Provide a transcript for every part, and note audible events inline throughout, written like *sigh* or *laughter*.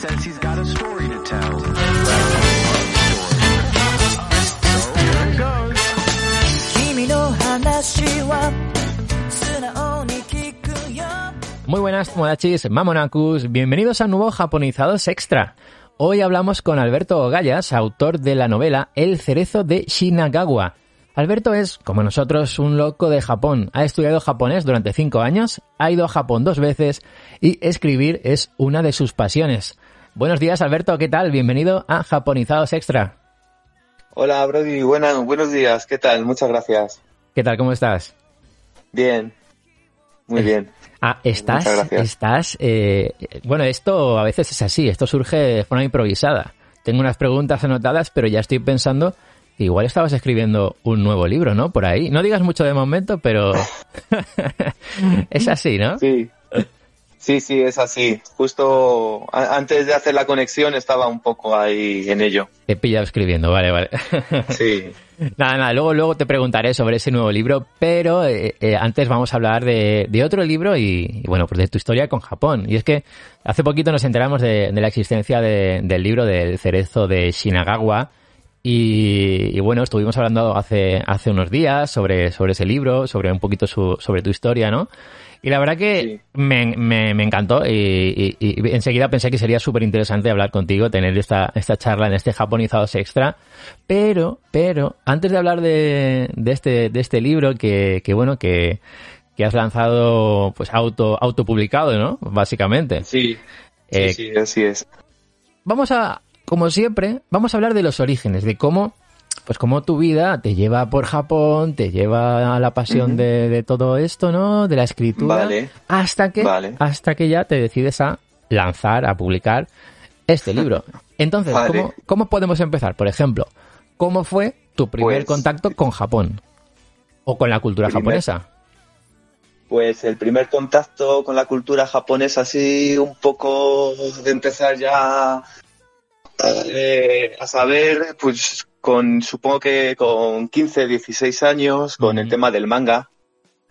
says he's got a story to tell. Muy buenas, Modachis, Mamonakus, bienvenidos a nuevo Japonizados Extra. Hoy hablamos con Alberto Gallas, autor de la novela El cerezo de Shinagawa. Alberto es, como nosotros, un loco de Japón. Ha estudiado japonés durante cinco años, ha ido a Japón dos veces y escribir es una de sus pasiones. Buenos días, Alberto, ¿qué tal? Bienvenido a Japonizados Extra. Hola, Brody. Buena, buenos días. ¿Qué tal? Muchas gracias. ¿Qué tal? ¿Cómo estás? Bien. Muy bien. Ah, estás, estás, eh, bueno, esto a veces es así, esto surge de forma improvisada. Tengo unas preguntas anotadas, pero ya estoy pensando que igual estabas escribiendo un nuevo libro, ¿no? Por ahí. No digas mucho de momento, pero *laughs* *laughs* es así, ¿no? Sí. Sí, sí, es así. Justo antes de hacer la conexión estaba un poco ahí en ello. Te he pillado escribiendo, vale, vale. *laughs* Sí. Nada, nada, luego, luego te preguntaré sobre ese nuevo libro, pero eh, eh, antes vamos a hablar de, de otro libro y, y, bueno, pues de tu historia con Japón. Y es que hace poquito nos enteramos de, de la existencia de- del libro del cerezo de Shinagawa y, y bueno, estuvimos hablando hace, hace unos días sobre, sobre ese libro, sobre un poquito su- sobre tu historia, ¿no? Y la verdad que Sí. me, me- me encantó y, y- y enseguida pensé que sería súper interesante hablar contigo, tener esta, esta charla en este Japonizados Extra. Pero, pero, antes de hablar de, de este, de este libro que, que bueno, que, que has lanzado pues auto, autopublicado, ¿no? Básicamente. Sí. Eh, sí, sí, así es. Vamos a, como siempre, vamos a hablar de los orígenes, de cómo, pues cómo tu vida te lleva por Japón, te lleva a la pasión de, de todo esto, ¿no? De la escritura. Vale. Hasta que, Vale. hasta que ya te decides a lanzar, a publicar este libro. *laughs* Entonces, Vale. ¿cómo, cómo podemos empezar? Por ejemplo, ¿cómo fue tu primer Pues- contacto con Japón? O con la cultura Primer- japonesa. Pues el primer contacto con la cultura japonesa, así un poco de empezar ya eh, a saber, pues con supongo que con 15, 16 años, con el tema del manga,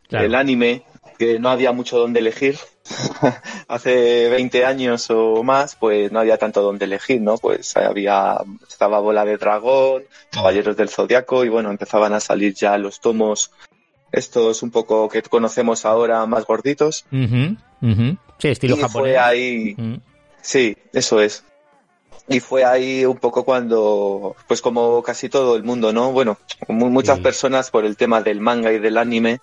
Claro. el anime, que no había mucho donde elegir. *laughs* Hace 20 años o más, pues no había tanto donde elegir, ¿no? Pues había, estaba Bola de Dragón, Caballeros del Zodiaco, y bueno, empezaban a salir ya los tomos, estos un poco que conocemos ahora más gorditos. Sí, estilo y japonés. fue ahí, sí, eso es. Y fue ahí un poco cuando, pues como casi todo el mundo, ¿no? Bueno, mu- muchas Sí. personas por el tema del manga y del anime,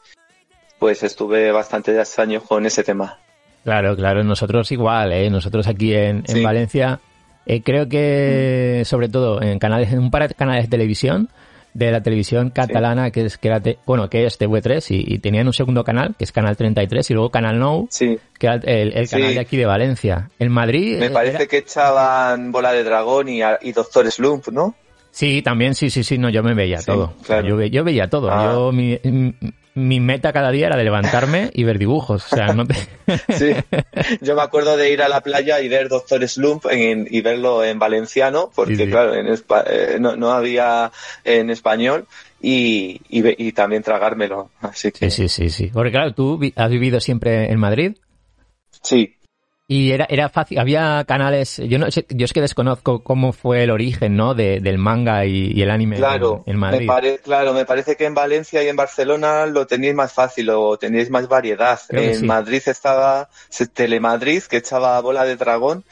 pues estuve bastantes años con ese tema. Claro, claro, nosotros igual, ¿eh? Nosotros aquí en. Valencia, eh, creo que sobre todo en canales, en un par de canales de televisión, de la televisión catalana, que es que era te- bueno, que es TV3, y, y tenían un segundo canal, que es Canal 33, y luego Canal Now, Sí, que era el, el Sí. canal de aquí de Valencia. En Madrid... me eh, parece era- que echaban Bola de Dragón y, y Doctor Slump, ¿no? Sí, también, sí, sí, sí, no, yo me veía Sí, todo. Claro. yo, ve- yo veía todo. Ah. Yo, mi, mi meta cada día era de levantarme y ver dibujos. O sea, no te... *laughs* Sí. Yo me acuerdo de ir a la playa y ver Doctor Slump en- y verlo en valenciano, porque Sí, sí. claro, en eh, no, no había en español y, y, y también tragármelo. Así que Sí, sí, sí, sí. Porque claro, tú has vivido siempre en Madrid. sí. Y era, era fácil, había canales, yo no sé, yo es que desconozco cómo fue el origen, ¿no? De, del manga y, y el anime Claro, en, en me Madrid. pare- claro, me parece que en Valencia y en Barcelona lo tenéis más fácil o tenéis más variedad. Creo en sí. Madrid estaba Telemadrid, que echaba bola de dragón,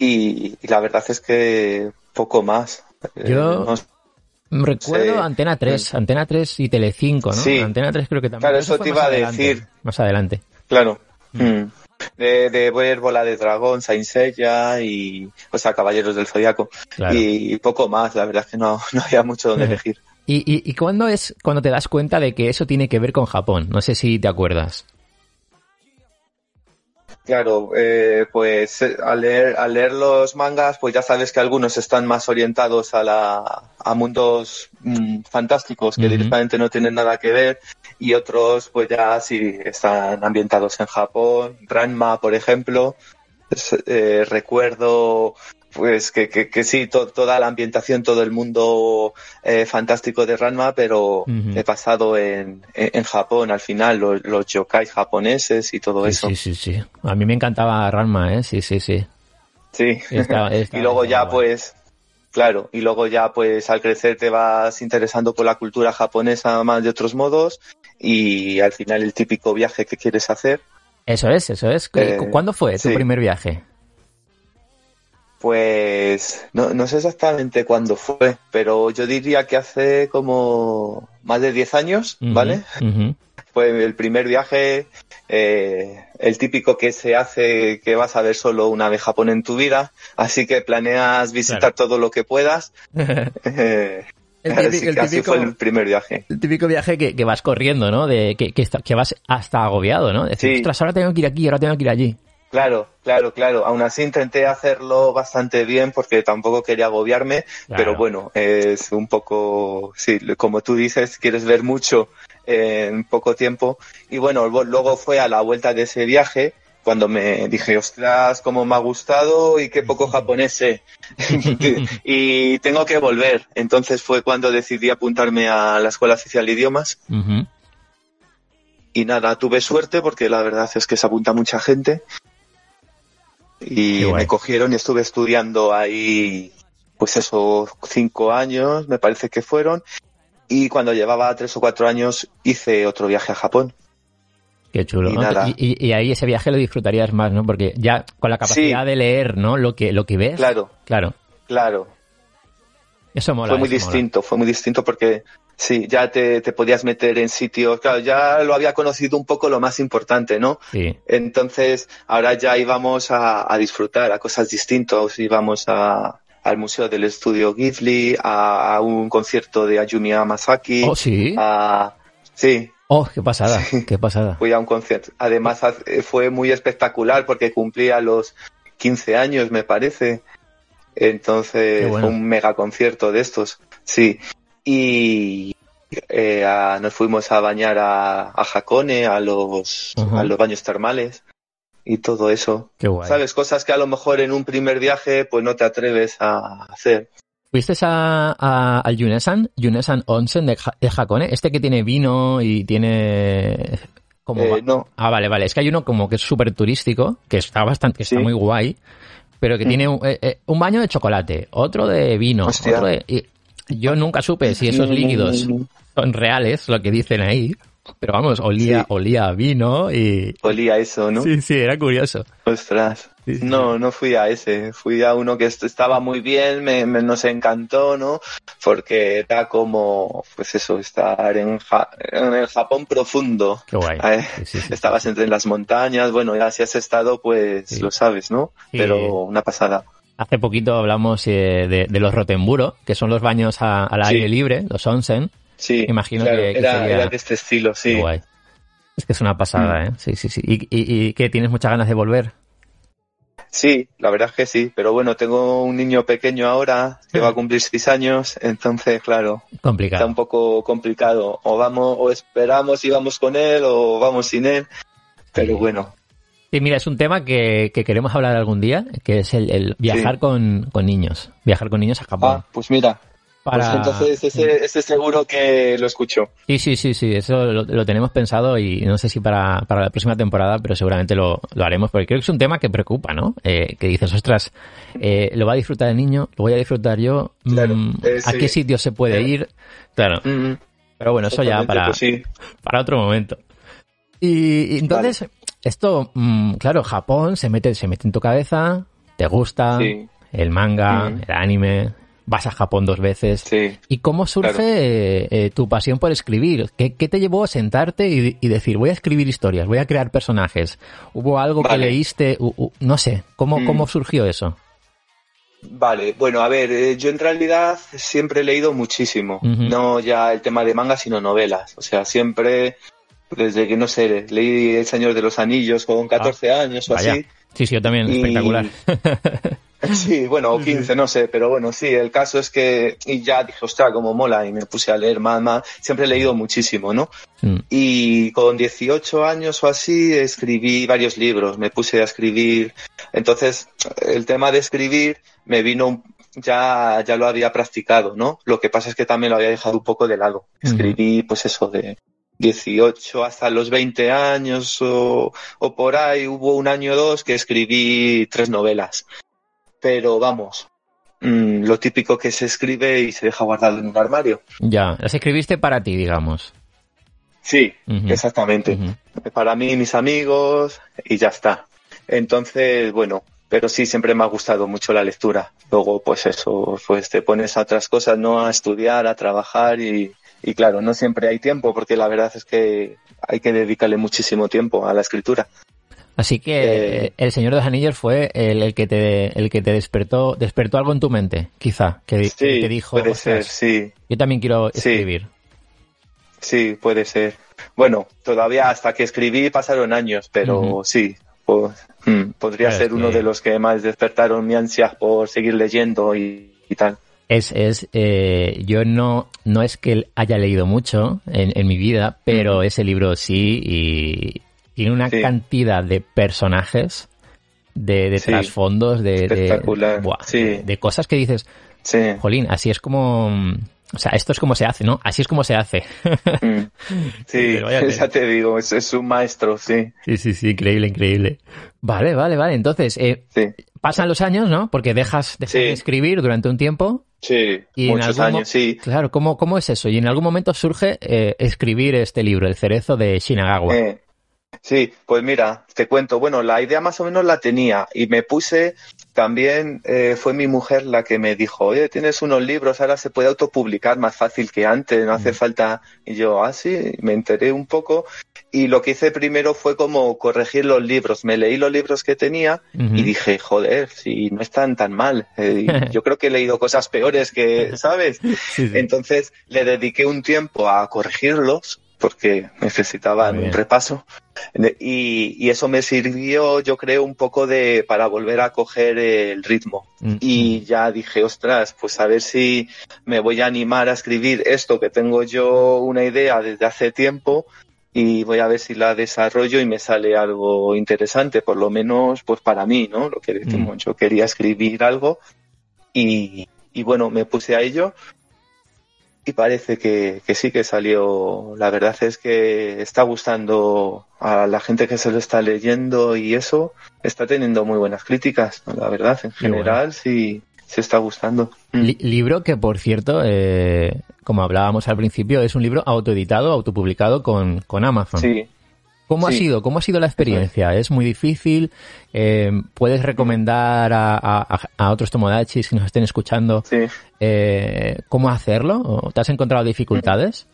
y, y la verdad es que poco más. Eh, Yo- no- Recuerdo. Antena 3, Antena 3 y Telecinco, ¿no? Sí. Antena 3 creo que también. Claro, eso te iba a adelante, decir. Más adelante. Claro. Mm. De, de ver Bola de Dragón, Saint Seiya y, o sea, Caballeros del Zodiaco. Claro. Y poco más, la verdad es que no, no había mucho donde *laughs* elegir. ¿Y, y, y cuándo es cuando te das cuenta de que eso tiene que ver con Japón? No sé si te acuerdas. Claro, eh, pues eh, al leer, al leer los mangas, pues ya sabes que algunos están más orientados a, la, a mundos mm, fantásticos que directamente no tienen nada que ver y otros pues ya sí están ambientados en Japón. Ranma, por ejemplo, eh, recuerdo pues que, que, que sí, to- toda la ambientación, todo el mundo eh, fantástico de Ranma, pero he pasado en, en, en Japón al final, los, los yokai japoneses y todo Sí, eso. sí, sí, sí. A mí me encantaba Ranma, ¿eh? Sí, sí, sí. Sí. *laughs* Y luego ya pues, claro, y luego ya pues al crecer te vas interesando por la cultura japonesa más de otros modos y al final el típico viaje que quieres hacer, Eso es, eso es. Eh, ¿Cuándo fue tu primer viaje? Pues no, no sé exactamente cuándo fue, pero yo diría que hace como más de 10 años, ¿vale? ujú. *laughs* Fue el primer viaje, eh, el típico que se hace que vas a ver solo una vez Japón en tu vida, así que planeas visitar Claro. todo lo que puedas. Eh, *laughs* *laughs* El típico- el típico- fue el primer viaje. El típico viaje que, que vas corriendo, ¿no? De, que, que, vas hasta agobiado, ¿no? Decir, Sí. ostras, ahora tengo que ir aquí, ahora tengo que ir allí. Claro, claro, claro. Aún así intenté hacerlo bastante bien porque tampoco quería agobiarme, Claro. pero bueno, es un poco, sí, como tú dices, quieres ver mucho en poco tiempo. Y bueno, lu- luego fue a la vuelta de ese viaje cuando me dije, ostras, cómo me ha gustado y qué poco japonés sé. *laughs* y tengo que volver. Entonces fue cuando decidí apuntarme a la Escuela Oficial de Idiomas. Y nada, tuve suerte porque la verdad es que se apunta mucha gente. Y me cogieron y estuve estudiando ahí, pues eso, cinco años, me parece que fueron. Y cuando llevaba tres o cuatro años hice otro viaje a Japón. Qué chulo. Y ¿no? Y, ahí ese viaje lo disfrutarías más, ¿no? Porque ya con la capacidad Sí. de leer, ¿no? Lo que, lo que ves. Claro, Claro. claro. Eso mola. fue muy mola. distinto, fue muy distinto porque sí, ya te, te podías meter en sitios, claro, ya lo había conocido un poco lo más importante, ¿no? Sí. Entonces, ahora ya íbamos a, a disfrutar a cosas distintas, íbamos a, al Museo del Estudio Ghibli, a, a un concierto de Ayumi Hamasaki, Oh, sí. a, sí, Oh, qué pasada. Qué pasada. fui a un concierto. Además, eh, fue muy espectacular porque cumplía los 15 años, me parece. Entonces, bueno. fue un mega concierto de estos, sí. Y eh, a- nos fuimos a bañar a, a Hakone, a los, a los baños termales y todo eso. Qué guay. ¿Sabes? Cosas que a lo mejor en un primer viaje pues no te atreves a hacer. ¿Fuiste a, a- al Yunesan? Yunesan Onsen de, de Hakone. Este que tiene vino y tiene... Como Eh, no. Ah, vale, vale. Es que hay uno como que es súper turístico, que está bastante, que está muy guay, pero que Mm. tiene un, eh, eh, un baño de chocolate, otro de vino, Hostia. otro de... y yo nunca supe si esos líquidos son reales, lo que dicen ahí, pero vamos, olía, Sí. olía a vino y... Olía eso, ¿no? Sí, sí, era curioso. Ostras. Sí, sí, No, no fui a ese. Fui a uno que est- estaba muy bien, me, me- nos encantó, ¿no? Porque era como, pues eso, estar en, Ja- en el Japón profundo. Qué guay. Eh, Estabas entre las montañas, bueno, ya si has estado, pues lo sabes, ¿no? Pero una pasada. Hace poquito hablamos eh, de, de los Rotemburo, que son los baños a- al Sí. aire libre, los onsen. Sí, Imagino claro, que- que era, sería- era de este estilo, sí. Guay. Es que es una pasada, Mm. ¿eh? Sí, sí, sí. ¿Y, y, y qué? ¿Tienes muchas ganas de volver? Sí, la verdad es que sí, pero bueno, tengo un niño pequeño ahora que va a cumplir seis años, entonces, claro, está Complicado. un poco complicado. O vamos, o esperamos y vamos con él, o vamos sin él. Pero bueno, Sí, mira, es un tema que, que queremos hablar algún día, que es el, el viajar Sí. con, con niños. Viajar con niños a Japón. ah, pues mira, Para- pues entonces ese, ese seguro que lo escucho. Sí, sí, sí, sí, eso lo, lo tenemos pensado y no sé si para, para la próxima temporada, pero seguramente lo, lo haremos porque creo que es un tema que preocupa, ¿no? Eh, que dices, ostras, eh, lo va a disfrutar el niño, lo voy a disfrutar yo, Claro, mm, eh, ¿a qué sitio se puede ir? Claro, Mm, pero bueno, eso ya para, pues sí. para otro momento. Y, y entonces, esto, mm, claro, Japón se mete, se mete en tu cabeza, te gusta Sí. el manga, el anime, vas a Japón dos veces. Sí. ¿Y cómo surge Claro. eh, eh, tu pasión por escribir? ¿Qué, qué te llevó a sentarte y, y decir, voy a escribir historias, voy a crear personajes? ¿Hubo algo que leíste? U- u- no sé, ¿cómo, Mm. ¿cómo surgió eso? Vale, bueno, a ver, eh, yo en realidad siempre he leído muchísimo, no ya el tema de manga, sino novelas. O sea, siempre, desde que no sé, leí El Señor de los Anillos con 14 años o Ah, Vaya. así. Sí, sí, yo también, Y- espectacular. *laughs* Sí, bueno, o 15, no sé, pero bueno, sí, el caso es que, y ya dije, ostras, como mola, y me puse a leer más, más, siempre he leído muchísimo, ¿no? Mm. Y con 18 años o así escribí varios libros, me puse a escribir. Entonces, el tema de escribir me vino, ya, ya lo había practicado, ¿no? Lo que pasa es que también lo había dejado un poco de lado. Escribí, pues eso, de 18 hasta los 20 años o, o por ahí, hubo un año o dos que escribí tres novelas. Pero vamos, mm, lo típico que se escribe y se deja guardado en un armario. Ya, las escribiste para ti, digamos. Sí, exactamente. Para mí y mis amigos y ya está. Entonces, bueno, pero sí, siempre me ha gustado mucho la lectura. Luego, pues eso, pues te pones a otras cosas, ¿no? A estudiar, a trabajar y, y claro, no siempre hay tiempo porque la verdad es que hay que dedicarle muchísimo tiempo a la escritura. Así que Eh, eh, el Señor de los Anillos fue el, el que te el que te despertó despertó algo en tu mente, quizá, que, que te dijo, puede "Ostras, ser, sí, yo también quiero escribir. sí, puede ser. Bueno, todavía hasta que escribí pasaron años, pero sí, pues, podría Claro, ser uno que- de los que más despertaron mi ansia por seguir leyendo y, y tal. Es, es, eh, yo no, no es que haya leído mucho en, en mi vida, pero ese libro sí y tiene una Sí. cantidad de personajes, de, de Sí. trasfondos, de, de, Espectacular, buah, sí. de, cosas que dices, Sí. jolín, así es como, o sea, esto es como se hace, ¿no? Así es como se hace. Mm. Sí, *laughs* ya te digo, es, es un maestro, sí. sí, sí, sí, increíble, increíble. Vale, vale, vale. Entonces, eh, Sí, pasan los años, ¿no? Porque dejas, dejas Sí. de escribir durante un tiempo. sí, Y muchos algún años, sí. Claro, ¿cómo, ¿cómo es eso? Y en algún momento surge eh, escribir este libro, El cerezo de Shinagawa. Eh, sí, pues mira, te cuento, bueno, la idea más o menos la tenía y me puse, también eh, fue mi mujer la que me dijo, oye, tienes unos libros, ahora se puede autopublicar más fácil que antes, no hace falta. Y yo, ah, sí, me enteré un poco y lo que hice primero fue como corregir los libros. Me leí los libros que tenía y dije, joder, si no están tan mal. *laughs* Eh, yo creo que he leído cosas peores que, ¿sabes? Sí, sí. Entonces le dediqué un tiempo a corregirlos porque necesitaban un repaso. Y, y eso me sirvió yo creo un poco de para volver a coger el ritmo. Mm, y ya dije ostras pues a ver si me voy a animar a escribir esto que tengo yo una idea desde hace tiempo y voy a ver si la desarrollo y me sale algo interesante por lo menos pues para mí no lo que decimos yo quería escribir algo y, y bueno, me puse a ello y parece que, que sí que salió. La verdad es que está gustando a la gente que se lo está leyendo y eso está teniendo muy buenas críticas. La verdad, en bueno. general sí se está gustando. Mm. Li- libro que, por cierto, eh, como hablábamos al principio, es un libro autoeditado, autopublicado con, con Amazon. Sí. ¿Cómo ha sido? ¿Cómo ha sido la experiencia? ¿Es muy difícil? Eh, ¿Puedes recomendar a, a- a otros tomodachis que nos estén escuchando Sí. eh, cómo hacerlo? ¿O ¿Te has encontrado dificultades?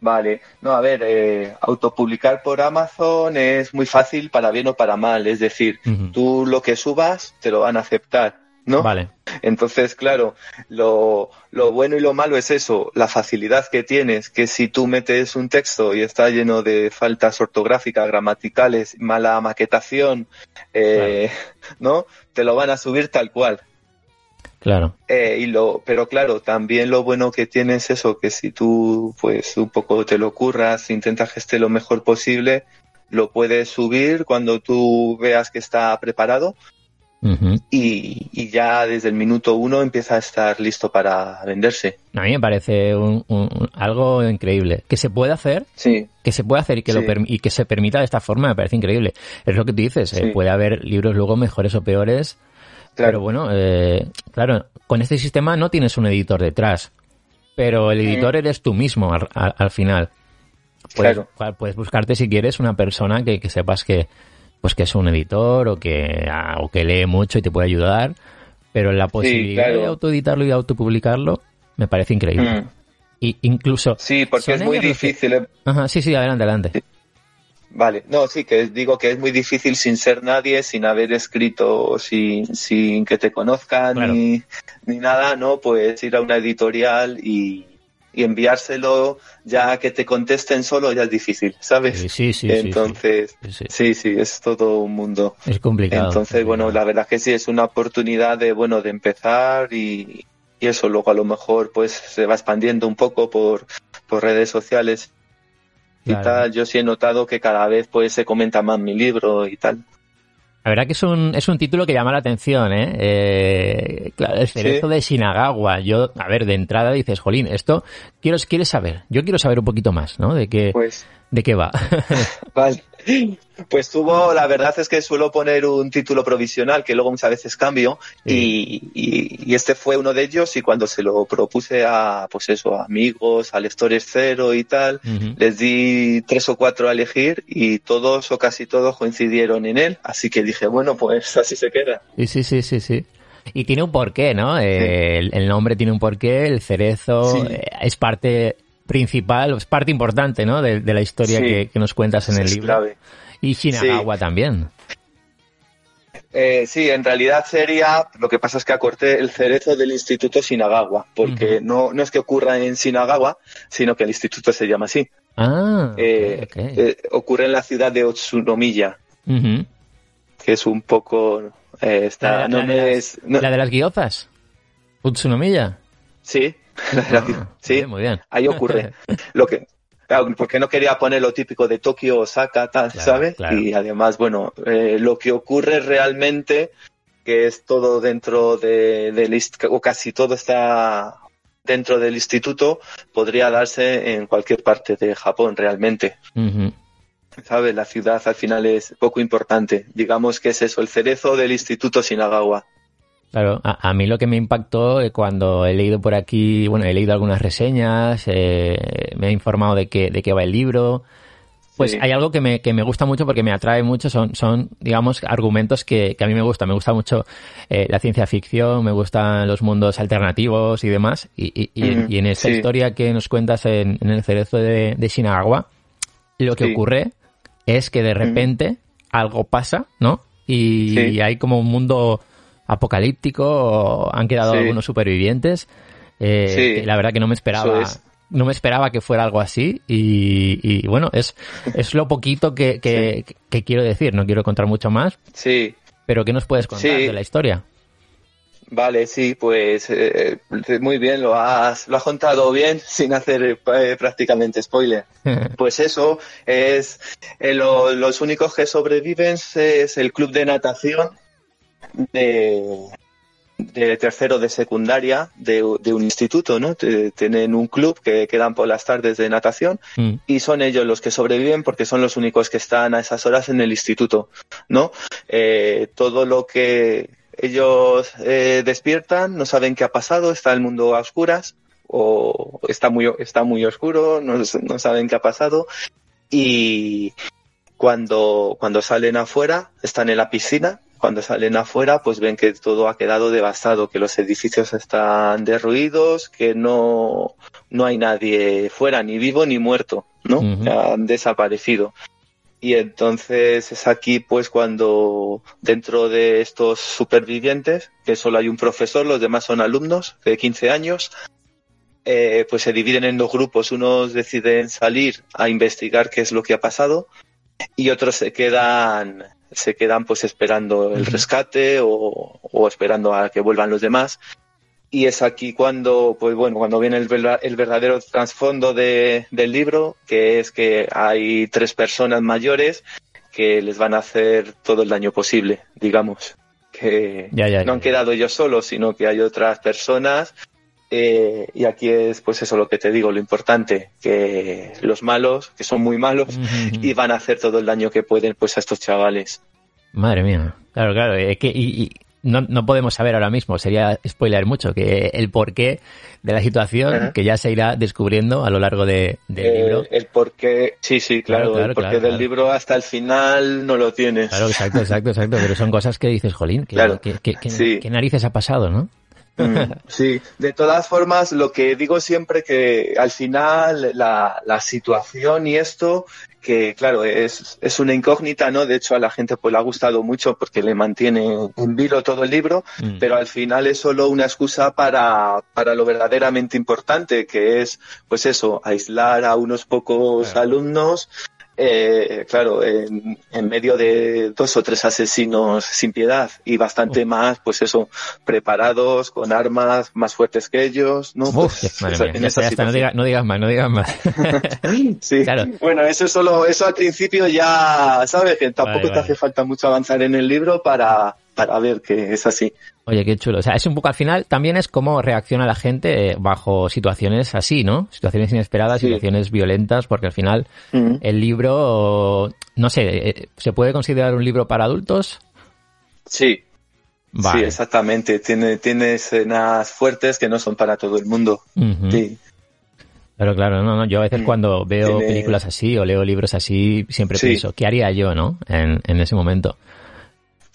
Vale, no, a ver, eh, autopublicar por Amazon es muy fácil para bien o para mal, es decir, Ujú. tú lo que subas te lo van a aceptar, ¿no? Vale. Entonces, claro, lo, lo bueno y lo malo es eso, la facilidad que tienes, que si tú metes un texto y está lleno de faltas ortográficas, gramaticales, mala maquetación, eh, ¿no? Te lo van a subir tal cual. Claro. Eh, y lo, pero claro, también lo bueno que tienes es eso, que si tú pues un poco te lo curras, intentas que esté lo mejor posible, lo puedes subir cuando tú veas que está preparado Y, y ya desde el minuto uno empieza a estar listo para venderse. A mí me parece un- un- algo increíble. Que se puede hacer, Sí, que se puede hacer y que, lo Sí. perm- y que se permita de esta forma me parece increíble. Es lo que tú dices, eh, puede haber libros luego mejores o peores, claro. pero bueno, eh, claro, con este sistema no tienes un editor detrás, pero el editor eres tú mismo al, al- al final. Puedes, Claro. cua- puedes buscarte si quieres una persona que, que sepas que pues que es un editor o que, ah, o que lee mucho y te puede ayudar, pero la posibilidad claro. de autoeditarlo y autopublicarlo me parece increíble. Mm. Y incluso Sí, porque es muy que- difícil. eh. Ajá, sí, sí, adelante, adelante. Vale, no, sí, que digo que es muy difícil sin ser nadie, sin haber escrito, sin, sin que te conozcan Claro. ni, ni nada, ¿no? Pues ir a una editorial y, y enviárselo ya que te contesten solo ya es difícil, ¿sabes? Sí, sí, sí, Entonces, sí, sí. es todo un mundo. Es complicado. Entonces, bueno, la verdad que sí es una oportunidad de, bueno, de empezar y, y eso luego a lo mejor pues se va expandiendo un poco por, por redes sociales y Claro. tal. Yo sí he notado que cada vez pues se comenta más mi libro y tal. La verdad que es un, es un título que llama la atención, ¿eh? Eh, claro, el cerezo Sí. de Shinagawa. Yo, a ver, de entrada dices, Jolín, esto quiero, quieres saber. Yo quiero saber un poquito más, ¿no? De qué, Pues, de qué va. *laughs* vale. Pues tuvo, la verdad es que suelo poner un título provisional que luego muchas veces cambio y, y- y este fue uno de ellos y cuando se lo propuse a, pues eso, a amigos, a lectores cero y tal, les di tres o cuatro a elegir y todos o casi todos coincidieron en él, así que dije, bueno, pues así se queda. Sí, sí, sí, sí, sí. Y tiene un porqué, ¿no? Eh, el, el nombre tiene un porqué, el cerezo Sí. eh, es parte principal, es parte importante, ¿no? De, de la historia Sí. que, que nos cuentas en el libro. clave. Y Shinagawa también. Eh, sí, en realidad sería, lo que pasa es que acorté el cerezo del Instituto Shinagawa, porque no, no es que ocurra en Shinagawa, sino que el instituto se llama así. Ah, Eh, eh, ocurre en la ciudad de Otsunomiya, Ujú. que es un poco... está, la, no la de las, es- no- la de las guiozas. Utsunomiya. Sí, *laughs* Ah, sí, muy bien. ahí ocurre. *laughs* Lo que, claro, porque no quería poner lo típico de Tokio, Osaka, tal, Claro, ¿sabes? claro. Y además, bueno, eh, lo que ocurre realmente, que es todo dentro de, del o casi todo está dentro del instituto, podría darse en cualquier parte de Japón realmente. ¿Sabes? La ciudad al final es poco importante. Digamos que es eso, el cerezo del instituto Shinagawa. Claro, a, a mí lo que me impactó eh, cuando he leído por aquí, bueno, he leído algunas reseñas, eh, me he informado de qué, de qué va el libro. Pues Sí. hay algo que me, que me gusta mucho porque me atrae mucho, son, son digamos, argumentos que, que a mí me gustan. Me gusta mucho eh, la ciencia ficción, me gustan los mundos alternativos y demás. Y, y- y en, y en esta sí. historia que nos cuentas en, en el cerezo de, de Shinagawa, lo que Sí. ocurre es que de repente algo pasa, ¿no? Y hay como un mundo apocalíptico, han quedado Sí. algunos supervivientes. Eh, Sí. que la verdad que no me esperaba. Es. No me esperaba que fuera algo así y, y, bueno, es, es lo poquito que, que, que quiero decir, no quiero contar mucho más, Sí, pero ¿qué nos puedes contar de la historia? Vale, sí, pues eh, muy bien, lo has, lo has contado bien *laughs* sin hacer eh, prácticamente spoiler. *laughs* Pues eso, es eh, lo- los únicos que sobreviven es el club de natación de, de tercero de secundaria de, de un instituto, ¿no? Tienen un club que quedan por las tardes de natación Mm, y son ellos los que sobreviven porque son los únicos que están a esas horas en el instituto, ¿no? Eh, todo lo que ellos eh, despiertan, no saben qué ha pasado, está el mundo a oscuras o está muy, está muy oscuro, no, no saben qué ha pasado y cuando, cuando salen afuera, están en la piscina, cuando salen afuera, pues ven que todo ha quedado devastado, que los edificios están derruidos, que no, no hay nadie fuera, ni vivo ni muerto, ¿no? Han desaparecido. Y entonces es aquí pues cuando dentro de estos supervivientes, que solo hay un profesor, los demás son alumnos de 15 años, eh, pues se dividen en dos grupos. Unos deciden salir a investigar qué es lo que ha pasado y otros se quedan se quedan pues esperando el rescate o, o esperando a que vuelvan los demás. Y es aquí cuando, pues bueno, cuando viene el, verda- el verdadero trasfondo de- del libro, que es que hay tres personas mayores que les van a hacer todo el daño posible, digamos. Que Ya, ya, no han quedado ellos solos, sino que hay otras personas. Eh, y aquí es, pues eso lo que te digo, lo importante, que los malos, que son muy malos, Ujú. y van a hacer todo el daño que pueden pues a estos chavales. Madre mía. Claro, claro. Es que y, y no, no podemos saber ahora mismo, sería spoiler mucho, que el porqué de la situación que ya se irá descubriendo a lo largo de, del Eh, libro. El porqué, sí, sí, Claro, claro, claro, el porqué claro, del libro hasta el final no lo tienes. Claro, exacto, exacto, exacto. Pero son cosas que dices, jolín, ¿qué, Claro. qué- qué- qué- Sí. qué narices ha pasado, no? Mm, Sí, de todas formas, lo que digo siempre que al final la, la situación y esto, que claro, es, es una incógnita, ¿no? De hecho, a la gente pues le ha gustado mucho porque le mantiene en vilo todo el libro, Mm. pero al final es solo una excusa para, para lo verdaderamente importante, que es, pues eso, aislar a unos pocos Claro. alumnos eh, claro, en, en medio de dos o tres asesinos sin piedad y bastante más, pues eso, preparados, con armas más fuertes que ellos, ¿no? Uf, Pues, madre esa- mía, en ya esa está, ya está, no, situación. diga- no digas más, no digas más. *laughs* Sí, Claro. bueno, eso es solo, eso al principio ya, ¿sabes? Que tampoco Vale, te vale. hace falta mucho avanzar en el libro para, para ver que es así. Oye, qué chulo. O sea, es un poco al final también es cómo reacciona la gente eh, bajo situaciones así, ¿no? Situaciones inesperadas, Sí. situaciones violentas, porque al final el libro, no sé, eh, ¿se puede considerar un libro para adultos? Sí, Vale. sí, exactamente. Tiene, tiene escenas fuertes que no son para todo el mundo. Sí. Pero claro, no, no, yo a veces Mm. cuando veo Tiene- películas así o leo libros así, siempre Sí. pienso, ¿qué haría yo, no? En, en ese momento.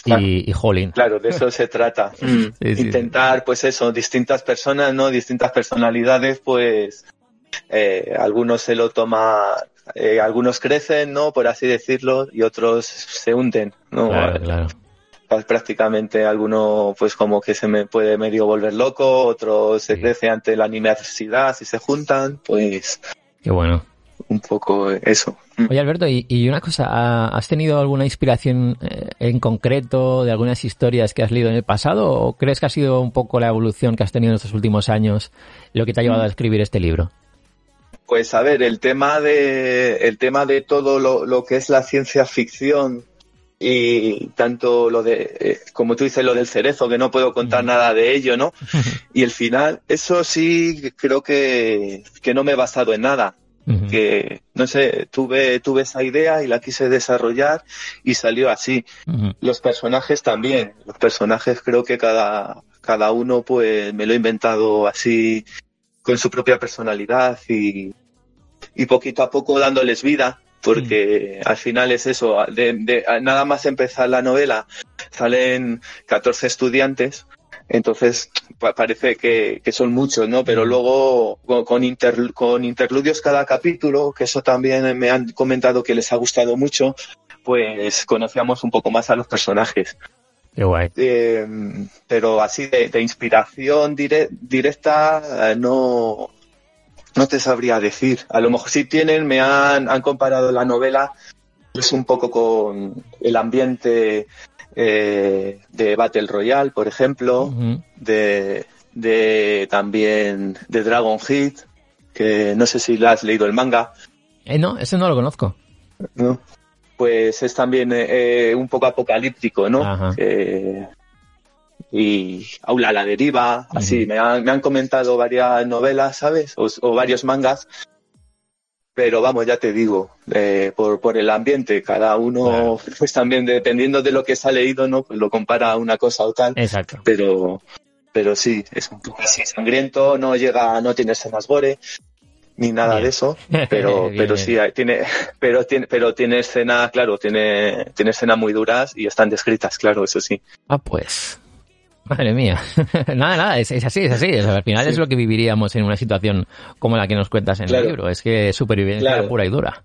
Claro. Y, y jolín. Claro, de eso se trata. *laughs* Sí, Intentar, pues eso, distintas personas, ¿no? Distintas personalidades, pues eh, algunos se lo toman, eh, algunos crecen, ¿no? Por así decirlo, y otros se hunden, ¿no? Claro, claro. Pues prácticamente alguno, pues como que se me puede medio volver loco, otro se Sí. crece ante la universidad y se juntan, pues Qué bueno. Un poco eso. Mm. Oye, Alberto, y, y una cosa, ¿ha- ¿has tenido alguna inspiración eh, en concreto de algunas historias que has leído en el pasado o crees que ha sido un poco la evolución que has tenido en estos últimos años lo que te ha llevado a escribir este libro? Pues a ver, el tema de, el tema de todo lo, lo que es la ciencia ficción y tanto lo de, eh, como tú dices, lo del cerezo, que no puedo contar nada de ello, ¿no? *laughs* Y el final, eso sí creo que, que no me he basado en nada. Que, no sé, tuve, tuve esa idea y la quise desarrollar y salió así. Los personajes también. Los personajes creo que cada, cada uno pues me lo he inventado así con su propia personalidad y, y poquito a poco dándoles vida, porque al final es eso, de, de- nada más empezar la novela salen 14 estudiantes, entonces pa- parece que, que son muchos, ¿no? Pero luego con, con, inter- con interludios cada capítulo, que eso también me han comentado que les ha gustado mucho, pues conocíamos un poco más a los personajes. Qué guay. Eh, pero así de, de inspiración dire- directa eh, no, no te sabría decir. A lo mejor sí tienen, me han, han comparado la novela pues un poco con el ambiente eh, de Battle Royale, por ejemplo, de, de también de Dragon Hit, que no sé si la has leído el manga. Eh, no, ese no lo conozco. ¿no? Pues es también eh, un poco apocalíptico, ¿no? Eh, y Aula a la deriva, así, me, han, me han comentado varias novelas, ¿sabes? O, o varios mangas. Pero vamos, ya te digo, eh, por, por el ambiente, cada uno, Claro. pues también dependiendo de lo que se ha leído, ¿no? Pues lo compara a una cosa o tal. Exacto. Pero, pero sí, es un poco así sangriento, no llega, no tiene escenas gore, ni nada Bien. de eso *laughs* pero Bien, pero bien. sí tiene *laughs* pero tiene pero tiene escenas claro tiene tiene escenas muy duras y están descritas claro eso sí Ah, pues. Madre mía. *laughs* nada, nada, es, es así, es así. O sea, al final Sí. es lo que viviríamos en una situación como la que nos cuentas en Claro. el libro. Es que supervivencia Claro. pura y dura.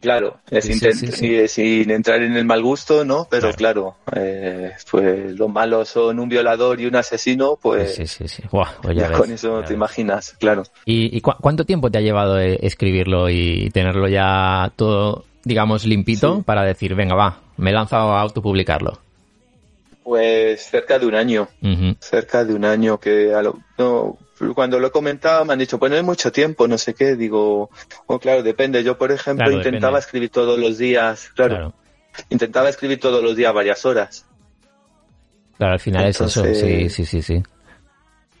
claro es Sí, sí, sí, sin entrar en el mal gusto no pero Claro. claro, eh, pues los malos son un violador y un asesino pues Sí, sí, sí. Buah, pues ya ves, con eso ya te imaginas claro ¿Y, y cu- cuánto tiempo te ha llevado eh, escribirlo y tenerlo ya todo, digamos, limpito para decir, venga, va, me he lanzado a autopublicarlo? Pues cerca de un año cerca de un año que a lo- no, cuando lo he comentado me han dicho, pues no hay mucho tiempo, no sé qué, digo, oh, claro, depende. Yo, por ejemplo, Claro, intentaba depende. escribir todos los días, claro, Claro. intentaba escribir todos los días varias horas. Claro, al final es eso. Sí, sí, sí, sí.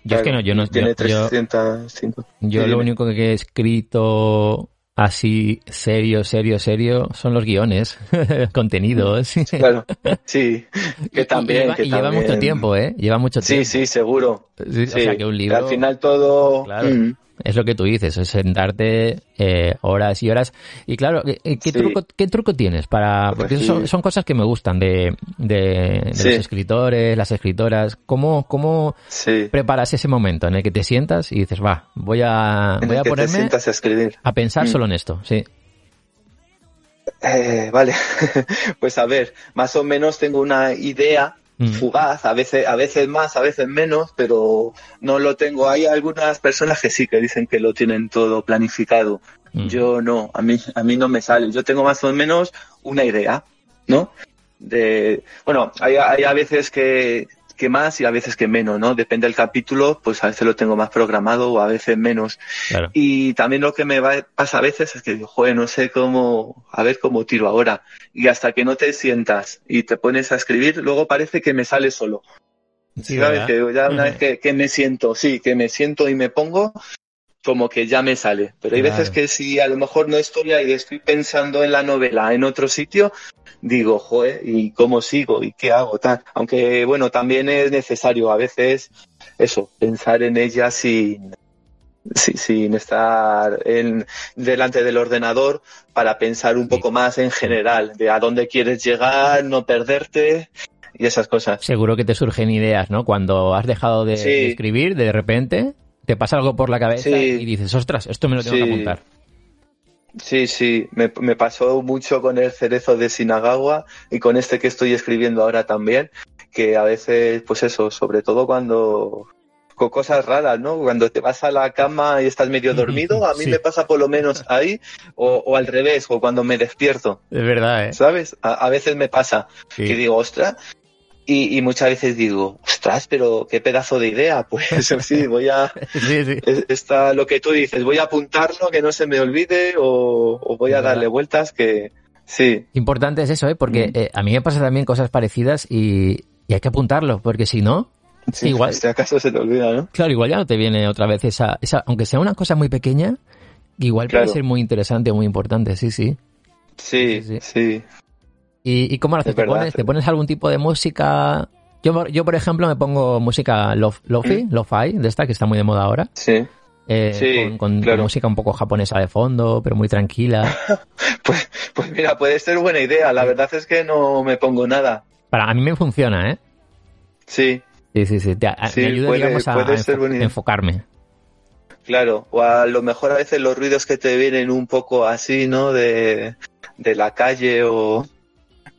Yo es que no, yo no. Tiene yo- yo- 305. Yo lo único que he escrito así serio, serio, serio son los guiones, *laughs* contenidos. Claro, sí, *laughs* que también, lleva, que y lleva también. mucho tiempo, ¿eh? Lleva mucho Sí, tiempo. sí, seguro. Sí, o Sí, sea, que un libro... Al final todo... Claro. Mm, es lo que tú dices, es sentarte eh, horas y horas. Y claro, ¿qué, qué Sí. truco, ¿qué truco tienes para...? Pues Porque son, son cosas que me gustan de, de, de Sí. los escritores, las escritoras. ¿Cómo, ¿Cómo Sí. preparas ese momento en el que te sientas y dices, va, voy a, En voy a ponerme a escribir. a pensar Mm. solo en esto? Sí. Eh, vale, *laughs* pues a ver, más o menos tengo una idea. Fugaz, a veces, a veces más, a veces menos, pero no lo tengo. Hay algunas personas que sí que dicen que lo tienen todo planificado. Mm. Yo no, a mí, a mí no me sale. Yo tengo más o menos una idea, ¿no? De, bueno, hay, hay a veces que, que más y a veces que menos, ¿no? Depende del capítulo, pues a veces lo tengo más programado o a veces menos. Claro. Y también lo que me va, pasa a veces es que digo, joder, no sé cómo, a ver cómo tiro ahora. Y hasta que no te sientas y te pones a escribir, luego parece que me sale solo. Sí, ¿Sabes? Que ya una vez que, que me siento, sí, que me siento y me pongo, como que ya me sale. Pero hay Claro. veces que si a lo mejor no estoy ahí, estoy pensando en la novela en otro sitio, digo, joder, ¿y cómo sigo? ¿Y qué hago? Tal. Aunque, bueno, también es necesario a veces eso, pensar en ella sin, sin estar en, delante del ordenador para pensar un poco más en general de a dónde quieres llegar, no perderte y esas cosas. Seguro que te surgen ideas, ¿no? Cuando has dejado de, Sí. de escribir, de repente te pasa algo por la cabeza Sí. y dices, ostras, esto me lo tengo que apuntar. Sí, sí, me, me pasó mucho con el cerezo de Sinagawa y con este que estoy escribiendo ahora también, que a veces, pues eso, sobre todo cuando con cosas raras, ¿no? Cuando te vas a la cama y estás medio *laughs* dormido, a mí Sí. me pasa por lo menos ahí, o, o al revés, o cuando me despierto, Es verdad, ¿eh? ¿sabes? A, a veces me pasa Sí. que digo, ostras, y, y muchas veces digo, ostras, pero qué pedazo de idea, *laughs* pues sí, voy a, *laughs* Sí, sí. es- está lo que tú dices, voy a apuntarlo, que no se me olvide, o, o voy a verdad. darle vueltas, que sí, Importante es eso, ¿eh? Porque Mm. eh, a mí me pasa también cosas parecidas y, y hay que apuntarlo, porque si no, sí, *laughs* Igual. Si acaso se te olvida, ¿no? claro, igual ya no te viene otra vez esa, esa aunque sea una cosa muy pequeña, igual puede ser muy interesante o muy importante, sí, sí. Sí, Sí, sí. ¿Y, y cómo lo haces? Es ¿Te verdad. pones, ¿Te pones algún tipo de música? Yo, yo por ejemplo, me pongo música lo, lofi, Mm. lo-fi, de esta que está muy de moda ahora. Sí. eh, Sí, con, con- con claro. música un poco japonesa de fondo, pero muy tranquila. *laughs* Pues, pues mira, puede ser buena idea. La verdad es que no me pongo nada. Para a mí me funciona, ¿eh? Sí, Sí, sí, sí. Te- a- Sí, me ayuda, puede- digamos, a, puede a ser enfo- buena idea. enfocarme. claro. O a lo mejor a veces los ruidos que te vienen un poco así, ¿no? De, de la calle o,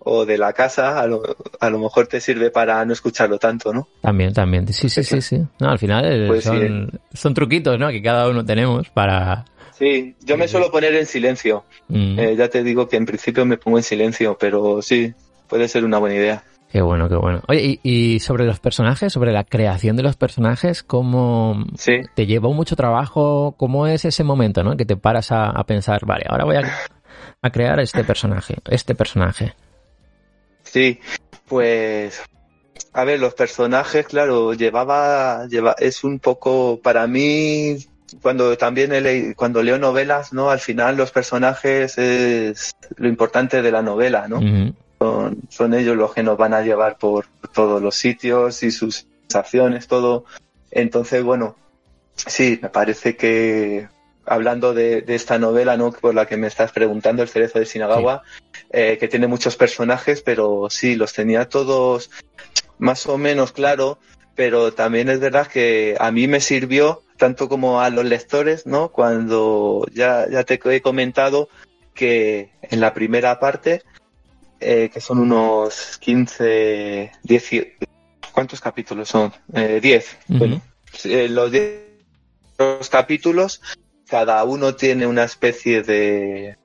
o de la casa, a lo, a lo mejor te sirve para no escucharlo tanto, ¿no? También, también. Sí, sí, sí, sí. No, al final eh, Pues sí, son, son truquitos, ¿no? Que cada uno tenemos para... Sí, yo me suelo poner en silencio. Mm, Eh, ya te digo que en principio me pongo en silencio, pero sí, puede ser una buena idea. Qué bueno, qué bueno. Oye, y, y sobre los personajes, sobre la creación de los personajes, ¿cómo Sí, te llevó mucho trabajo? ¿Cómo es ese momento, no? Que te paras a, a pensar, vale, ahora voy a, a crear este personaje, este personaje. Sí, pues a ver, los personajes, claro, llevaba, lleva, es un poco para mí cuando también he cuando leo novelas, ¿no? Al final los personajes es lo importante de la novela, ¿no? Son, son ellos los que nos van a llevar por todos los sitios y sus sensaciones, todo. Entonces, bueno, sí, me parece que hablando de, de esta novela, ¿no? Por la que me estás preguntando, El cerezo de Sinagawa, eh, que tiene muchos personajes, pero sí, los tenía todos más o menos claro, pero también es verdad que a mí me sirvió, tanto como a los lectores, ¿no? Cuando ya, ya te he comentado que en la primera parte eh, que son unos 15, 10, y- ¿cuántos capítulos son? Eh, 10. Ujú. Bueno, eh, los 10 los capítulos, cada uno tiene una especie de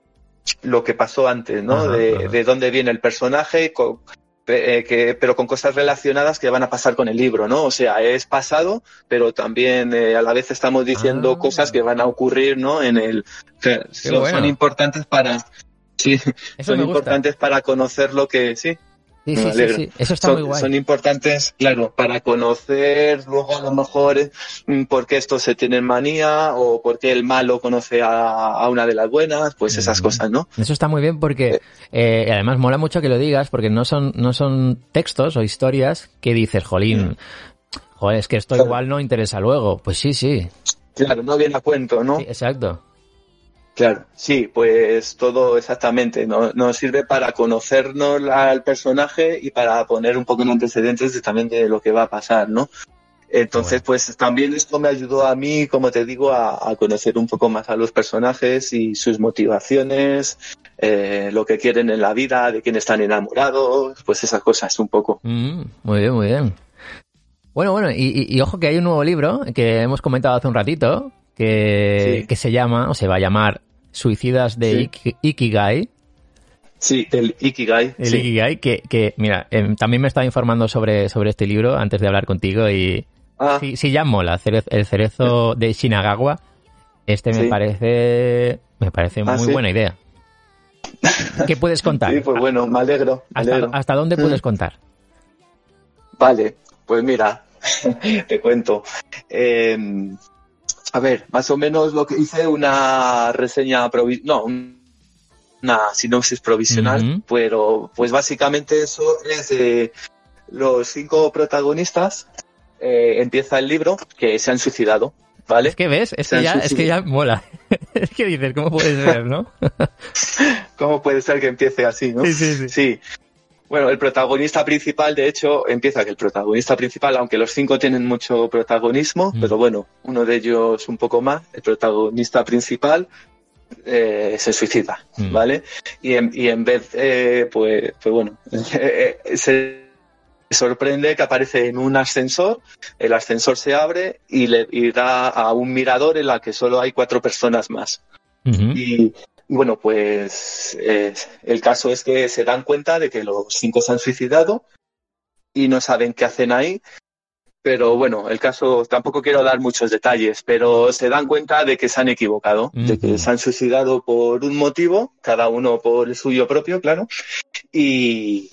lo que pasó antes, ¿no? Ajá, de, ajá. de dónde viene el personaje, eh, que, pero con cosas relacionadas que van a pasar con el libro, ¿no? O sea, es pasado, pero también eh, a la vez estamos diciendo Ah. cosas que van a ocurrir, ¿no? En el que son, bueno. son importantes para sí, Eso son importantes para conocer lo que sí. Sí, me sí, sí, alegro. sí. Eso está son, muy guay. son importantes, claro, para conocer luego a lo mejor mm, por qué estos se tienen manía o por qué el malo conoce a, a una de las buenas, pues esas Mm. cosas, ¿no? Eso está muy bien porque eh, y además mola mucho que lo digas porque no son, no son textos o historias que dices, jolín, joder, es que esto Claro. igual no interesa luego. Pues sí, sí. Claro, no viene a cuento, ¿no? Sí, exacto. Claro, sí, pues todo exactamente. No- Nos sirve para conocernos al personaje y para poner un poco en antecedentes de, también de lo que va a pasar, ¿no? Entonces, Bueno. pues también esto me ayudó a mí, como te digo, a, a conocer un poco más a los personajes y sus motivaciones, eh, lo que quieren en la vida, de quién están enamorados, pues esas cosas un poco. Mm, muy bien, muy bien. Bueno, bueno, y, y- y ojo que hay un nuevo libro que hemos comentado hace un ratito que, Sí. que se llama, o se va a llamar Suicidas de Sí. Ikigai. Sí, el Ikigai. El sí. Ikigai, que, que, mira, em, también me estaba informando sobre, sobre este libro antes de hablar contigo y Ah, sí, sí ya mola, el cerezo de Shinagawa. Este me Sí. parece, me parece Ah, muy buena idea. *laughs* ¿Qué puedes contar? sí, pues bueno, me alegro. me ¿Hasta, alegro. hasta dónde puedes Mm. contar? Vale, pues mira, *laughs* te cuento. Eh, a ver, más o menos lo que hice una reseña provi no, un- una sinopsis provisional, Ujú. pero pues básicamente eso es de los cinco protagonistas. eh, empieza el libro que se han suicidado, ¿vale? Es que ves, es que ya, es que ya mola. *laughs* es que dices, ¿cómo puede ser, no? *laughs* ¿Cómo puede ser que empiece así, no? Sí, sí, sí. Sí. Bueno, el protagonista principal, de hecho, empieza que el protagonista principal, aunque los cinco tienen mucho protagonismo, Mm. pero bueno, uno de ellos un poco más, el protagonista principal eh, se suicida, Mm. ¿vale? Y en, y en vez, eh, pues, pues bueno, *laughs* eh, se sorprende que aparece en un ascensor, el ascensor se abre y le y da a un mirador en la que solo hay cuatro personas más. Y bueno, pues eh, el caso es que se dan cuenta de que los cinco se han suicidado y no saben qué hacen ahí. Pero bueno, el caso tampoco quiero dar muchos detalles, pero se dan cuenta de que se han equivocado, de que se han suicidado por un motivo, cada uno por el suyo propio, claro, y,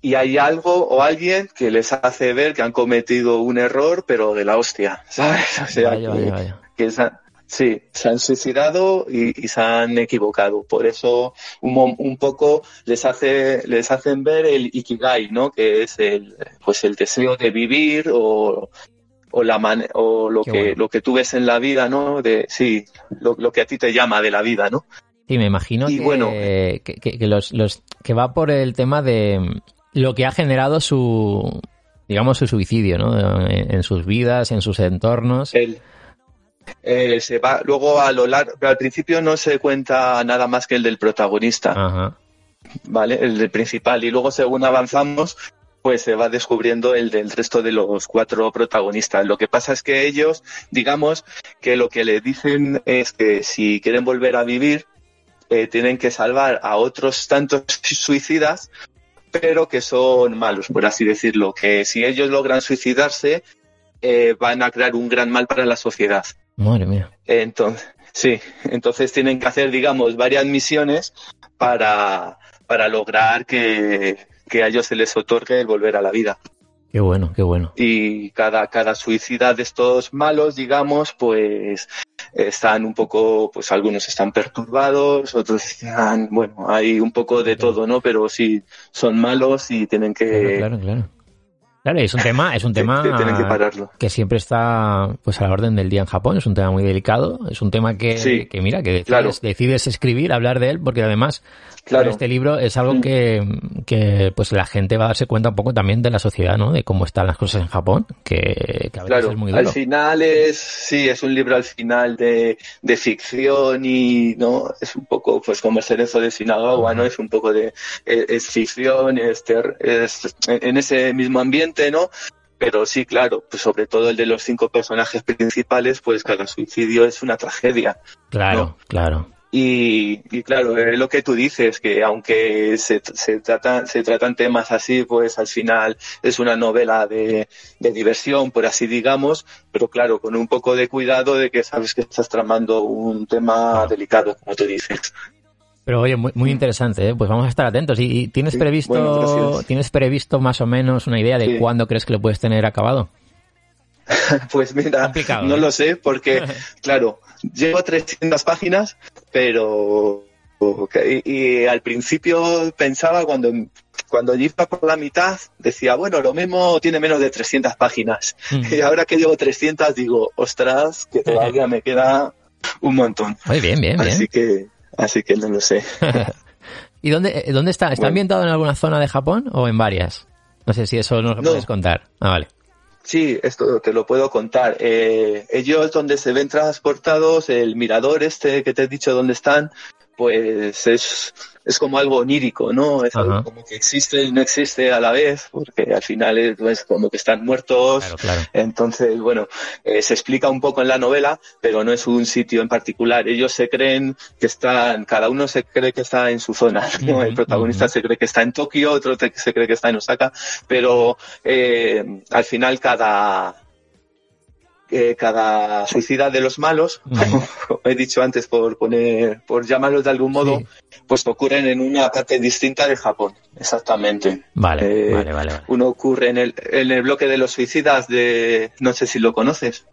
y hay algo o alguien que les hace ver que han cometido un error, pero de la hostia, *laughs* ¿sabes? O sea, Vaya, que- vaya, vaya. que se han- sí, se han suicidado y, y se han equivocado. Por eso un, un poco les hace les hacen ver el ikigai, ¿no? Que es el pues el deseo de vivir o o la man- o lo Qué que bueno. lo que tú ves en la vida, ¿no? De sí, lo, lo que a ti te llama de la vida, ¿no? Sí, me imagino Y que, bueno. que, que- que los, los que va por el tema de lo que ha generado su digamos su suicidio, ¿no? En, en sus vidas, en sus entornos. El, eh, se va luego a lo largo, al principio no se cuenta nada más que el del protagonista. Ajá. ¿vale? El del principal. Y luego, según avanzamos, pues se va descubriendo el del resto de los cuatro protagonistas. Lo que pasa es que ellos, digamos, que lo que le dicen es que si quieren volver a vivir, eh, tienen que salvar a otros tantos suicidas, pero que son malos, por así decirlo. Que si ellos logran suicidarse, eh, van a crear un gran mal para la sociedad. Madre mía. Entonces, sí, entonces tienen que hacer, digamos, varias misiones para, para lograr que, que a ellos se les otorgue el volver a la vida. Qué bueno, qué bueno. Y cada, cada suicida de estos malos, digamos, pues están un poco, pues algunos están perturbados, otros están, bueno, hay un poco de todo, ¿no? Pero sí, son malos y tienen que, Claro, claro, claro. Claro, es un tema, es un *laughs* tema *laughs* que siempre está pues a la orden del día en Japón, es un tema muy delicado, es un tema que, Sí, que mira, que decides, claro. decides escribir, hablar de él, porque además Claro. este libro es algo Mm. que, que pues la gente va a darse cuenta un poco también de la sociedad, ¿no? De cómo están las cosas en Japón, que, a veces Claro, es muy al duro. final es, sí, es un libro al final de, de ficción y, ¿no? Es un poco, pues como el cerezo de Shinagawa, ¿no? Es un poco de, es, es ficción, es, ter- es en ese mismo ambiente, ¿no? Pero sí, claro, pues sobre todo el de los cinco personajes principales, pues cada suicidio es una tragedia. Claro, no. claro. Y, y claro, es lo que tú dices, que aunque se, se, trata, se tratan temas así, pues al final es una novela de, de diversión, por así digamos, pero claro, con un poco de cuidado de que sabes que estás tramando un tema delicado, como tú dices. Pero oye, muy, muy interesante, ¿eh? pues vamos a estar atentos. ¿Y, y tienes Sí, previsto, bueno, tienes previsto más o menos una idea de Sí. cuándo crees que lo puedes tener acabado? *laughs* Pues mira, Complicado, no ¿eh? lo sé, porque *laughs* claro, llevo 300 páginas, pero y, y al principio pensaba cuando cuando iba por la mitad, decía, bueno, lo mismo tiene menos de 300 páginas. Mm. *laughs* Y ahora que llevo 300, digo, ostras, que todavía me queda un montón. Muy bien, bien, bien. Así que, así que no lo sé. *laughs* ¿Y dónde, eh, dónde está? ¿Está Bueno. ambientado en alguna zona de Japón o en varias? No sé si eso nos lo No. puedes contar. Ah, vale. Sí, esto te lo puedo contar. Eh, ellos donde se ven transportados, el mirador este que te he dicho dónde están, pues es, es como algo onírico, ¿no? Es algo como que existe y no existe a la vez, porque al final es pues, como que están muertos. Claro, claro. Entonces, bueno, eh, se explica un poco en la novela, pero no es un sitio en particular. Ellos se creen que están, cada uno se cree que está en su zona, ¿no? El protagonista se cree que está en Tokio, otro se cree que está en Osaka, pero eh, al final cada eh, cada suicida de los malos, *laughs* como he dicho antes por poner, por llamarlos de algún modo, Sí. pues ocurren en una parte distinta de Japón, exactamente. Vale, Eh, vale, vale, vale. Uno ocurre en el, en el bloque de los suicidas de, no sé si lo conoces,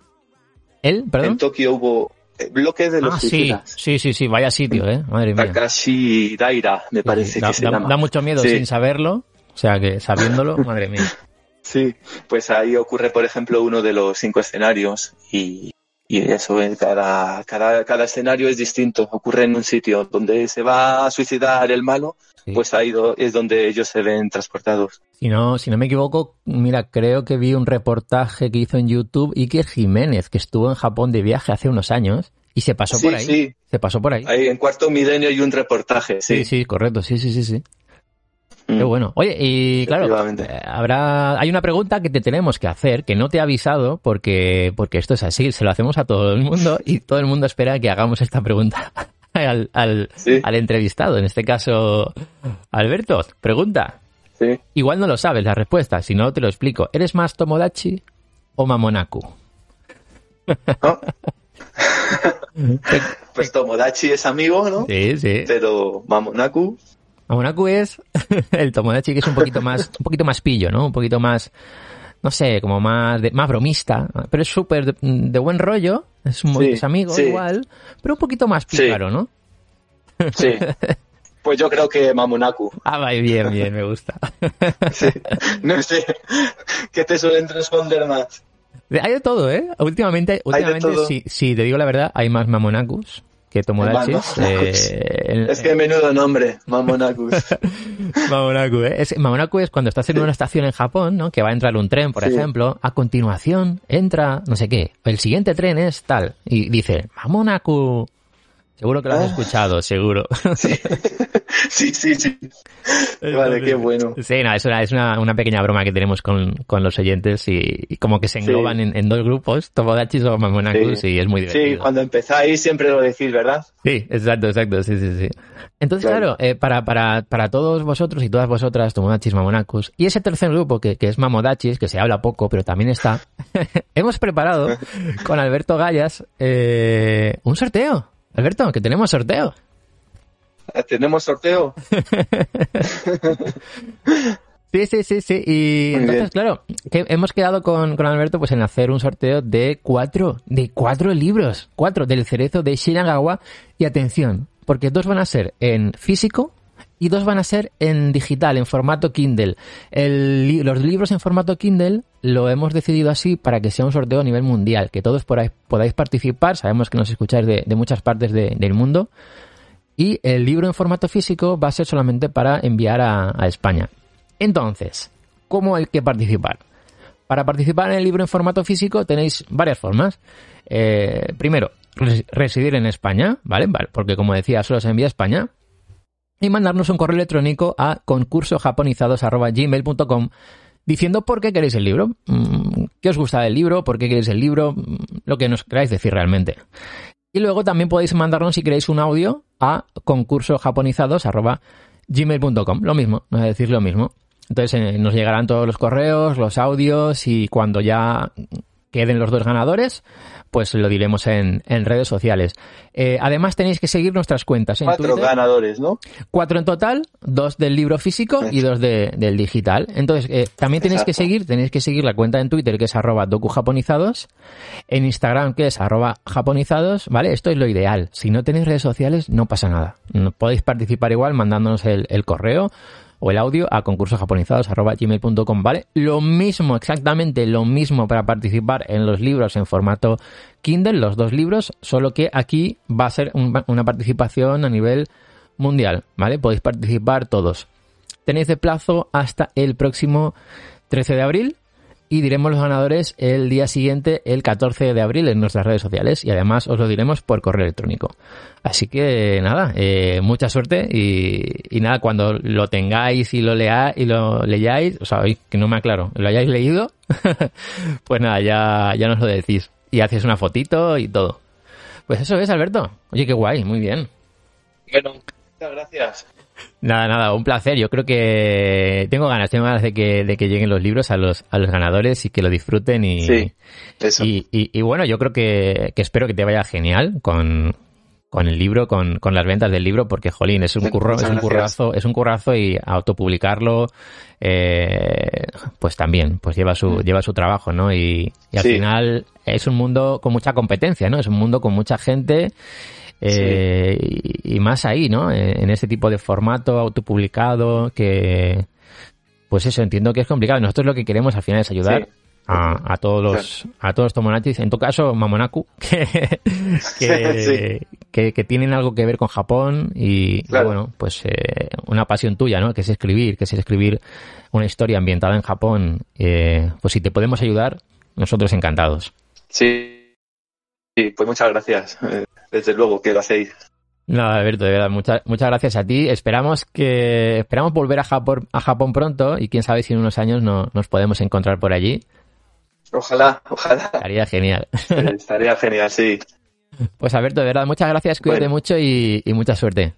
¿Él? ¿Perdón? en Tokio hubo eh, bloque de los Ah, suicidas. sí, sí, sí, vaya sitio, ¿eh? Madre mía. Takashi Daira, me parece Sí, da, que se da- llama. da mucho miedo Sí. sin saberlo, o sea que sabiéndolo, *laughs* madre mía. Sí, pues ahí ocurre, por ejemplo, uno de los cinco escenarios y, y eso, cada, cada, cada escenario es distinto. Ocurre en un sitio donde se va a suicidar el malo, Sí. pues ahí es donde ellos se ven transportados. Si no, si no me equivoco, mira, creo que vi un reportaje que hizo en YouTube Iker Jiménez, que estuvo en Japón de viaje hace unos años y se pasó Sí, por ahí. sí. Se pasó por ahí. Ahí en cuarto milenio hay un reportaje, Sí, sí. sí, correcto, sí, sí, sí, sí. Mm. Qué bueno. Oye, y claro, eh, habrá, hay una pregunta que te tenemos que hacer, que no te he avisado, porque, porque esto es así, se lo hacemos a todo el mundo y todo el mundo espera que hagamos esta pregunta *laughs* al, al, Sí. al entrevistado, en este caso, Alberto, pregunta. Sí. Igual no lo sabes la respuesta, si no te lo explico. ¿Eres más Tomodachi o Mamonaku? ¿No? *laughs* pues Tomodachi es amigo, ¿no? Sí, sí. Pero Mamonaku, Mamonaku es *laughs* el Tomodachi que es un poquito más, un poquito más pillo, ¿no? Un poquito más, no sé, como más, de- más bromista, pero es súper de, de buen rollo, es un Sí, es amigo sí. igual, pero un poquito más Sí. pícaro, ¿no? *laughs* sí. Pues yo creo que Mamonaku. Ah, va, bien, bien, me gusta. *laughs* Sí. No sé. ¿Qué te suelen responder más? Hay de todo, ¿eh? Últimamente, últimamente si, si te digo la verdad, hay más Mamonakus que Mamonakus. Eh, Es que menudo nombre, Mamonaku. *laughs* Mamonaku, ¿eh? Es, Mamonaku es cuando estás en una estación en Japón, ¿no? Que va a entrar un tren, por Sí. ejemplo. A continuación entra, no sé qué. El siguiente tren es tal. Y dice, Mamonaku. Seguro que lo has Ah. escuchado, seguro. *laughs* Sí, sí, sí. Vale, qué bueno. Sí, no, es una, es una, una pequeña broma que tenemos con, con los oyentes y, y como que se engloban Sí. en, en dos grupos, Tomodachis o Mamonakus, Sí. y es muy divertido. Sí, cuando empezáis siempre lo decís, ¿verdad? Sí, exacto, exacto, sí, sí, sí. Entonces, claro, Claro. eh, para, para, para todos vosotros y todas vosotras, Tomodachis, Mamonacus, y ese tercer grupo que, que es Mamodachis, que se habla poco, pero también está, *laughs* hemos preparado *laughs* con Alberto Gallas eh, un sorteo. Alberto, que tenemos sorteo. Eh, Tenemos sorteo. *laughs* Sí, sí, sí, sí. Y Muy entonces, bien. claro, que hemos quedado con, con Alberto pues en hacer un sorteo de cuatro, de cuatro libros, cuatro del cerezo de Shinagawa. Y atención, porque dos van a ser en físico y dos van a ser en digital, en formato Kindle. Los libros en formato Kindle lo hemos decidido así para que sea un sorteo a nivel mundial, que todos podáis participar. Sabemos que nos escucháis de, muchas partes de- del mundo. Y el libro en formato físico va a ser solamente para enviar a, a España. Entonces, ¿cómo hay que participar? Para participar en el libro en formato físico tenéis varias formas. Eh, primero, res- residir en España, ¿vale? Vale, Porque como decía, solo se envía a España. Y mandarnos un correo electrónico a concursojaponizados.gmail.com diciendo por qué queréis el libro, mm, qué os gusta del libro, por qué queréis el libro, mm, lo que nos queráis decir realmente. Y luego también podéis mandarnos, si queréis, un audio a concursojaponizados.gmail.com. Lo mismo, es decir, lo mismo. Entonces eh, nos llegarán todos los correos, los audios y cuando ya queden los dos ganadores, pues lo diremos en, en redes sociales. Eh, además tenéis que seguir nuestras cuentas en Cuatro Twitter. ganadores, ¿no? Cuatro en total, dos del libro físico y dos de- del digital. Entonces, eh, también tenéis que seguir, tenéis que seguir la cuenta en Twitter que es arroba docujaponizados, en Instagram que es arroba japonizados, ¿vale? Esto es lo ideal. Si no tenéis redes sociales, no pasa nada. Podéis participar igual mandándonos el, el correo o el audio a concursosjaponizados.gmail.com, ¿vale? Lo mismo, exactamente lo mismo para participar en los libros en formato Kindle, los dos libros, solo que aquí va a ser una participación a nivel mundial, ¿vale? Podéis participar todos. Tenéis de plazo hasta el próximo 13 de abril y diremos los ganadores el día siguiente, el 14 de abril, en nuestras redes sociales y además os lo diremos por correo electrónico. Así que nada, eh, mucha suerte y, nada, cuando lo tengáis y lo leáis y lo leáis, o sea, que no me aclaro, lo hayáis leído, *laughs* pues nada, ya, ya nos lo decís y hacéis una fotito y todo. Pues eso es, Alberto. Oye, qué guay, muy bien. Bueno, muchas gracias. Nada, nada, un placer. Yo creo que tengo ganas, tengo ganas de que, de que lleguen los libros a los, a los ganadores y que lo disfruten y, Sí, eso. y, y- y bueno, yo creo que, que espero que te vaya genial con, con el libro, con, con las ventas del libro, porque jolín, es un curro, es un currazo, es un currazo y autopublicarlo, eh, pues también, pues lleva su, lleva su trabajo, ¿no? Y, y al Mm. Sí. final es un mundo con mucha competencia, ¿no? Es un mundo con mucha gente. Eh, y, y más ahí, ¿no? Eh, En ese tipo de formato autopublicado que, pues eso, entiendo que es complicado. Nosotros lo que queremos al final es ayudar Sí. a, a todos los a todos los tomonachis, en tu caso Mamonaku, *laughs* que, que, que, que tienen algo que ver con Japón y, bueno, pues eh, una pasión tuya, ¿no? Que es escribir, que es escribir una historia ambientada en Japón. Eh, pues si te podemos ayudar, nosotros encantados. Sí, sí, pues muchas gracias. Eh, Desde luego que lo hacéis. No, Alberto, de verdad, muchas, muchas gracias a ti. Esperamos que esperamos volver a Japón, a Japón pronto y quién sabe si en unos años no, nos podemos encontrar por allí. Ojalá, ojalá. Estaría genial. Estaría genial, sí. Pues Alberto, de verdad, muchas gracias, cuídate Bueno. mucho y, y mucha suerte.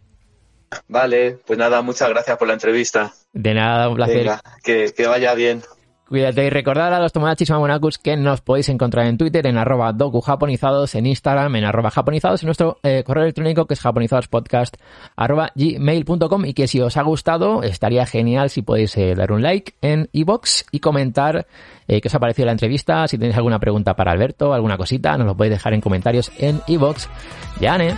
Vale, pues nada, muchas gracias por la entrevista. De nada, un placer. Venga, que, que vaya bien. Cuídate y recordad a los tomodachis mamonakus que nos podéis encontrar en Twitter en arroba dokujaponizados, en Instagram en arroba japonizados, en nuestro eh, correo electrónico que es japonizadospodcast arroba gmail.com y que si os ha gustado estaría genial si podéis eh, dar un like en iBox y comentar eh, qué os ha parecido la entrevista, si tenéis alguna pregunta para Alberto, alguna cosita, nos lo podéis dejar en comentarios en iBox. Ya, ¿eh?